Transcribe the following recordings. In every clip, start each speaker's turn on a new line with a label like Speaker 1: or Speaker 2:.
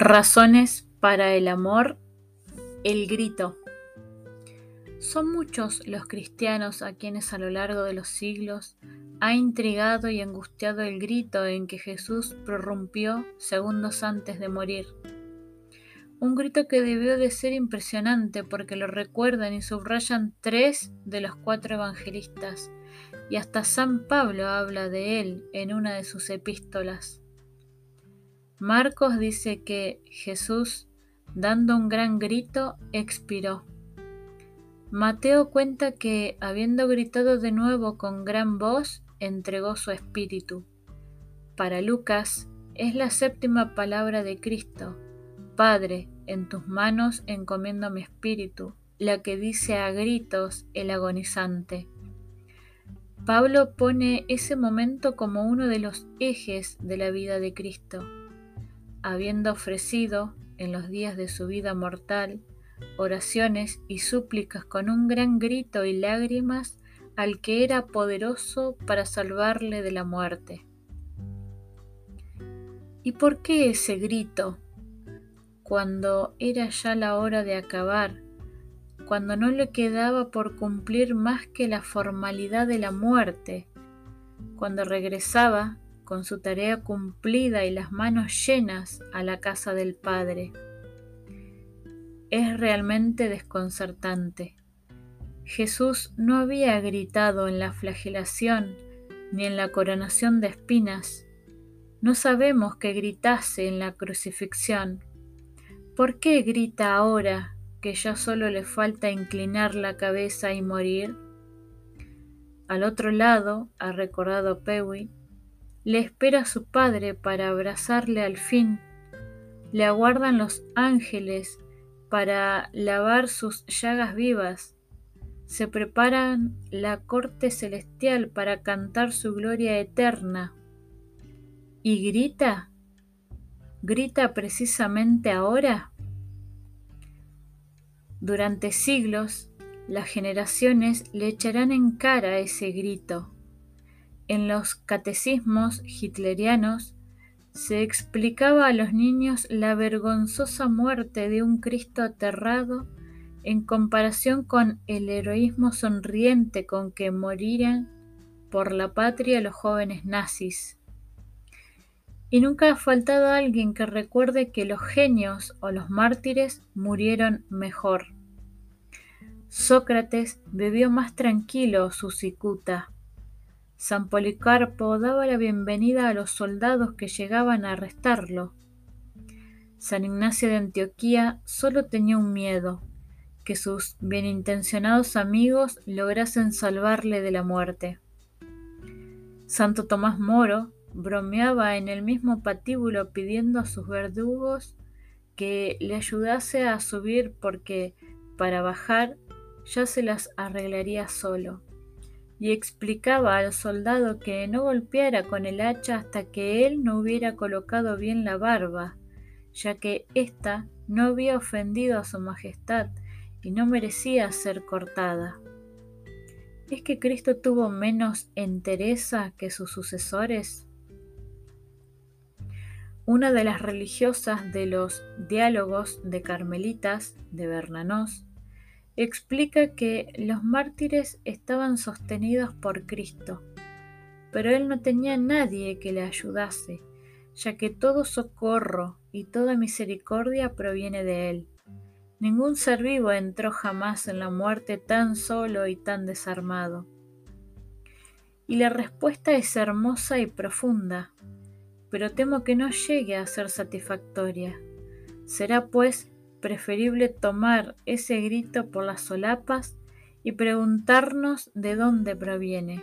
Speaker 1: Razones para el amor, el grito. Son muchos los cristianos a quienes a lo largo de los siglos ha intrigado y angustiado el grito en que Jesús prorrumpió segundos antes de morir. Un grito que debió de ser impresionante porque lo recuerdan y subrayan tres de los cuatro evangelistas, y hasta San Pablo habla de él en una de sus epístolas. Marcos dice que Jesús, dando un gran grito, expiró. Mateo cuenta que, habiendo gritado de nuevo con gran voz, entregó su espíritu. Para Lucas, es la séptima palabra de Cristo. Padre, en tus manos encomiendo mi espíritu, la que dice a gritos el agonizante. Pablo pone ese momento como uno de los ejes de la vida de Cristo habiendo ofrecido, en los días de su vida mortal, oraciones y súplicas con un gran grito y lágrimas al que era poderoso para salvarle de la muerte. ¿Y por qué ese grito? Cuando era ya la hora de acabar, cuando no le quedaba por cumplir más que la formalidad de la muerte, cuando regresaba con su tarea cumplida y las manos llenas a la casa del Padre. Es realmente desconcertante. Jesús no había gritado en la flagelación ni en la coronación de espinas. No sabemos que gritase en la crucifixión. ¿Por qué grita ahora que ya solo le falta inclinar la cabeza y morir? Al otro lado, ha recordado Pewi, le espera su Padre para abrazarle al fin. Le aguardan los ángeles para lavar sus llagas vivas. Se preparan la corte celestial para cantar su gloria eterna. ¿Y grita? ¿Grita precisamente ahora? Durante siglos, las generaciones le echarán en cara ese grito en los catecismos hitlerianos se explicaba a los niños la vergonzosa muerte de un Cristo aterrado en comparación con el heroísmo sonriente con que morirían por la patria los jóvenes nazis. Y nunca ha faltado alguien que recuerde que los genios o los mártires murieron mejor. Sócrates bebió más tranquilo su cicuta San Policarpo daba la bienvenida a los soldados que llegaban a arrestarlo. San Ignacio de Antioquía solo tenía un miedo, que sus bienintencionados amigos lograsen salvarle de la muerte. Santo Tomás Moro bromeaba en el mismo patíbulo pidiendo a sus verdugos que le ayudase a subir porque, para bajar, ya se las arreglaría solo y explicaba al soldado que no golpeara con el hacha hasta que él no hubiera colocado bien la barba, ya que ésta no había ofendido a su majestad y no merecía ser cortada. ¿Es que Cristo tuvo menos entereza que sus sucesores? Una de las religiosas de los diálogos de Carmelitas de Bernanos explica que los mártires estaban sostenidos por Cristo, pero él no tenía nadie que le ayudase, ya que todo socorro y toda misericordia proviene de él. Ningún ser vivo entró jamás en la muerte tan solo y tan desarmado. Y la respuesta es hermosa y profunda, pero temo que no llegue a ser satisfactoria. Será pues preferible tomar ese grito por las solapas y preguntarnos de dónde proviene.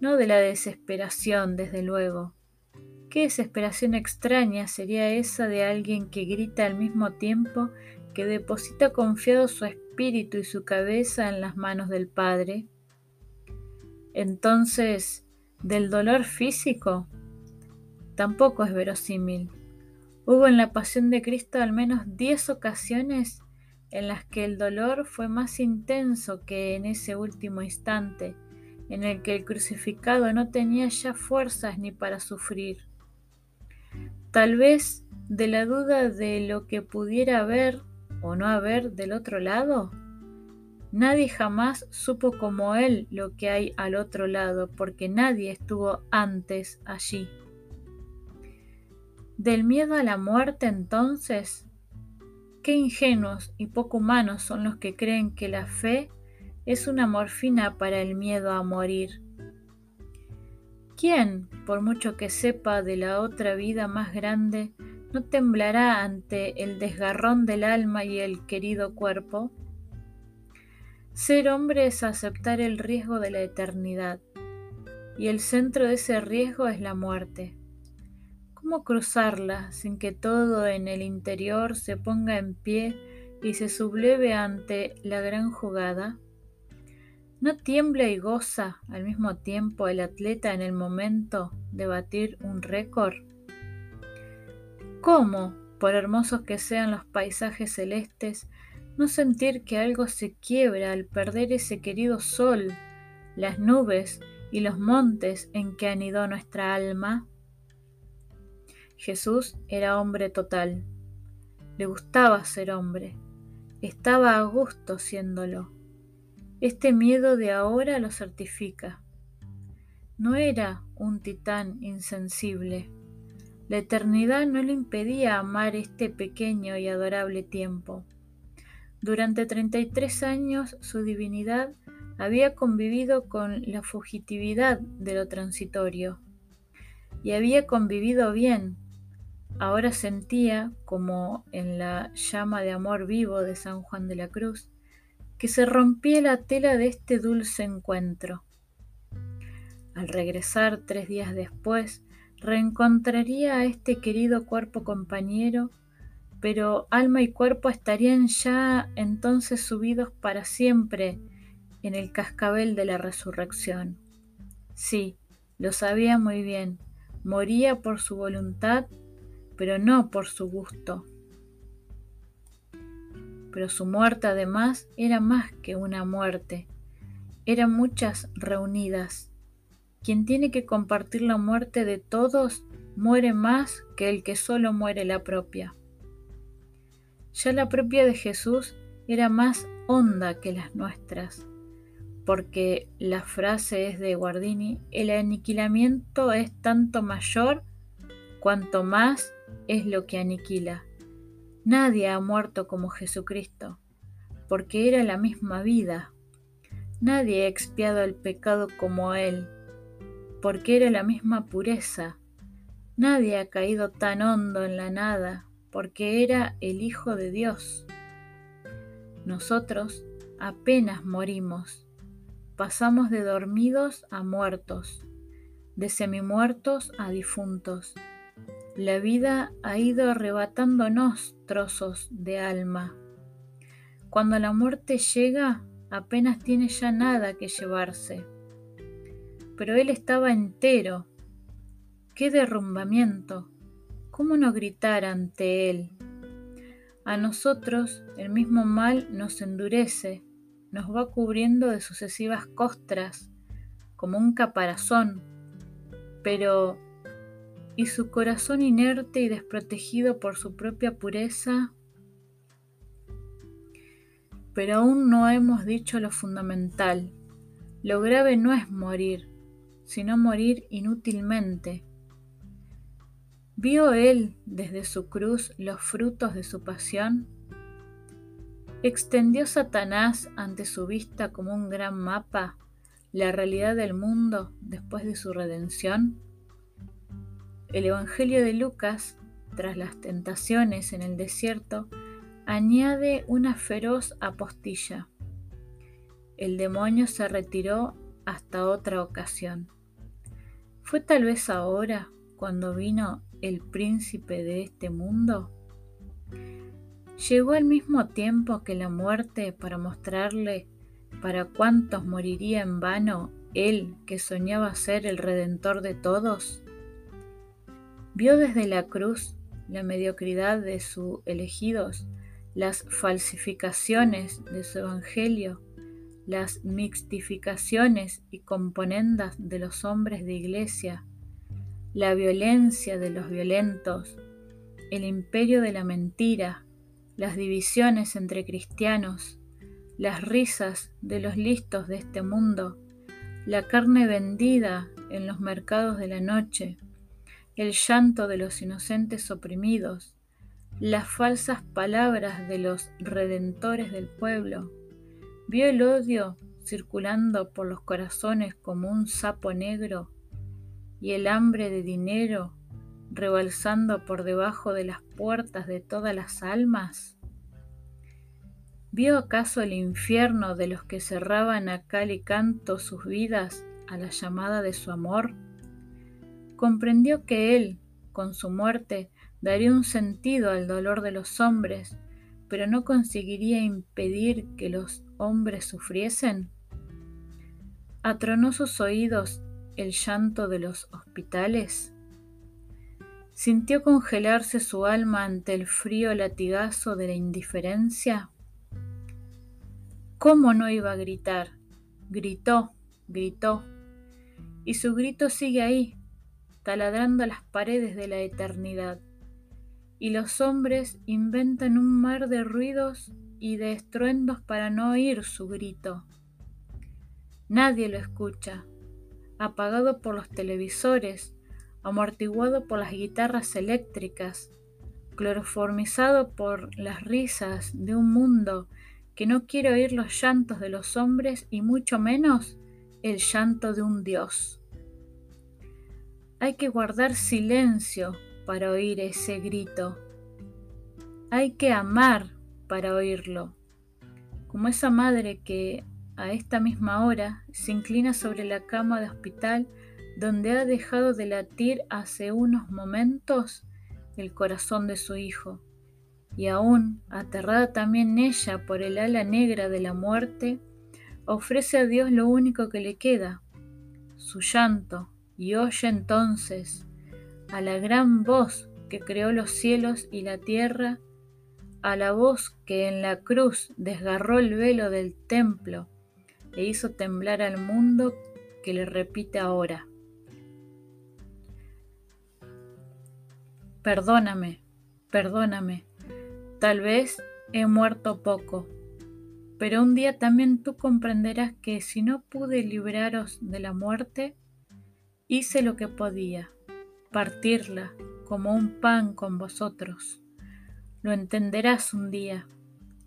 Speaker 1: No de la desesperación, desde luego. ¿Qué desesperación extraña sería esa de alguien que grita al mismo tiempo que deposita confiado su espíritu y su cabeza en las manos del Padre? Entonces, del dolor físico, tampoco es verosímil. Hubo en la pasión de Cristo al menos diez ocasiones en las que el dolor fue más intenso que en ese último instante, en el que el crucificado no tenía ya fuerzas ni para sufrir. Tal vez de la duda de lo que pudiera haber o no haber del otro lado. Nadie jamás supo como él lo que hay al otro lado, porque nadie estuvo antes allí. Del miedo a la muerte entonces, qué ingenuos y poco humanos son los que creen que la fe es una morfina para el miedo a morir. ¿Quién, por mucho que sepa de la otra vida más grande, no temblará ante el desgarrón del alma y el querido cuerpo? Ser hombre es aceptar el riesgo de la eternidad, y el centro de ese riesgo es la muerte. ¿Cómo cruzarla sin que todo en el interior se ponga en pie y se subleve ante la gran jugada? ¿No tiembla y goza al mismo tiempo el atleta en el momento de batir un récord? ¿Cómo, por hermosos que sean los paisajes celestes, no sentir que algo se quiebra al perder ese querido sol, las nubes y los montes en que anidó nuestra alma? Jesús era hombre total. Le gustaba ser hombre. Estaba a gusto siéndolo. Este miedo de ahora lo certifica. No era un titán insensible. La eternidad no le impedía amar este pequeño y adorable tiempo. Durante 33 años su divinidad había convivido con la fugitividad de lo transitorio y había convivido bien. Ahora sentía, como en la llama de amor vivo de San Juan de la Cruz, que se rompía la tela de este dulce encuentro. Al regresar tres días después, reencontraría a este querido cuerpo compañero, pero alma y cuerpo estarían ya entonces subidos para siempre en el cascabel de la resurrección. Sí, lo sabía muy bien, moría por su voluntad, pero no por su gusto pero su muerte además era más que una muerte, eran muchas reunidas. Quien tiene que compartir la muerte de todos muere más que el que solo muere la propia. Ya la propia de Jesús era más honda que las nuestras, porque la frase es de Guardini, el aniquilamiento es tanto mayor cuanto más es lo que aniquila. Nadie ha muerto como Jesucristo, porque era la misma vida. Nadie ha expiado el pecado como Él, porque era la misma pureza. Nadie ha caído tan hondo en la nada, porque era el Hijo de Dios. Nosotros apenas morimos, pasamos de dormidos a muertos, de semimuertos a difuntos la vida ha ido arrebatándonos trozos de alma. Cuando la muerte llega, apenas tiene ya nada que llevarse. Pero él estaba entero. ¡Qué derrumbamiento! ¿Cómo no gritar ante él? A nosotros el mismo mal nos endurece, nos va cubriendo de sucesivas costras, como un caparazón, pero y su corazón inerte y desprotegido por su propia pureza. Pero aún no hemos dicho lo fundamental. Lo grave no es morir, sino morir inútilmente. ¿Vio él desde su cruz los frutos de su pasión? ¿Extendió Satanás ante su vista como un gran mapa la realidad del mundo después de su redención? El Evangelio de Lucas, tras las tentaciones en el desierto, añade una feroz apostilla. El demonio se retiró hasta otra ocasión. ¿Fue tal vez ahora cuando vino el príncipe de este mundo? Llegó al mismo tiempo que la muerte para mostrarle para cuántos moriría en vano él que soñaba ser el redentor de todos. Vio desde la cruz la mediocridad de sus elegidos, las falsificaciones de su evangelio, las mixtificaciones y componendas de los hombres de iglesia, la violencia de los violentos, el imperio de la mentira, las divisiones entre cristianos, las risas de los listos de este mundo, la carne vendida en los mercados de la noche, el llanto de los inocentes oprimidos, las falsas palabras de los redentores del pueblo. Vio el odio circulando por los corazones como un sapo negro y el hambre de dinero rebalsando por debajo de las puertas de todas las almas. ¿Vio acaso el infierno de los que cerraban a cal y canto sus vidas a la llamada de su amor? Comprendió que él, con su muerte, daría un sentido al dolor de los hombres, pero no conseguiría impedir que los hombres sufriesen. ¿Atronó sus oídos el llanto de los hospitales? ¿Sintió congelarse su alma ante el frío latigazo de la indiferencia? ¿Cómo no iba a gritar? Gritó, gritó. Y su grito sigue ahí, taladrando las paredes de la eternidad y los hombres inventan un mar de ruidos y de estruendos para no oír su grito. Nadie lo escucha, apagado por los televisores, amortiguado por las guitarras eléctricas, cloroformizado por las risas de un mundo que no quiere oír los llantos de los hombres y mucho menos el llanto de un Dios. Hay que guardar silencio para oír ese grito. Hay que amar para oírlo, como esa madre que a esta misma hora se inclina sobre la cama de hospital donde ha dejado de latir hace unos momentos el corazón de su hijo, y aún, aterrada también ella por el ala negra de la muerte, ofrece a Dios lo único que le queda, su llanto, y oye entonces, a la gran voz que creó los cielos y la tierra, a la voz que en la cruz desgarró el velo del templo e hizo temblar al mundo que le repite ahora. Perdóname, perdóname, tal vez he muerto poco, pero un día también tú comprenderás que si no pude libraros de la muerte, hice lo que podía partirla como un pan con vosotros. Lo entenderás un día.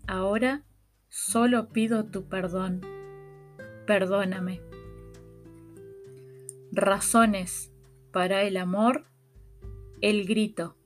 Speaker 1: Ahora solo pido tu perdón. Perdóname. Razones para el amor, el grito.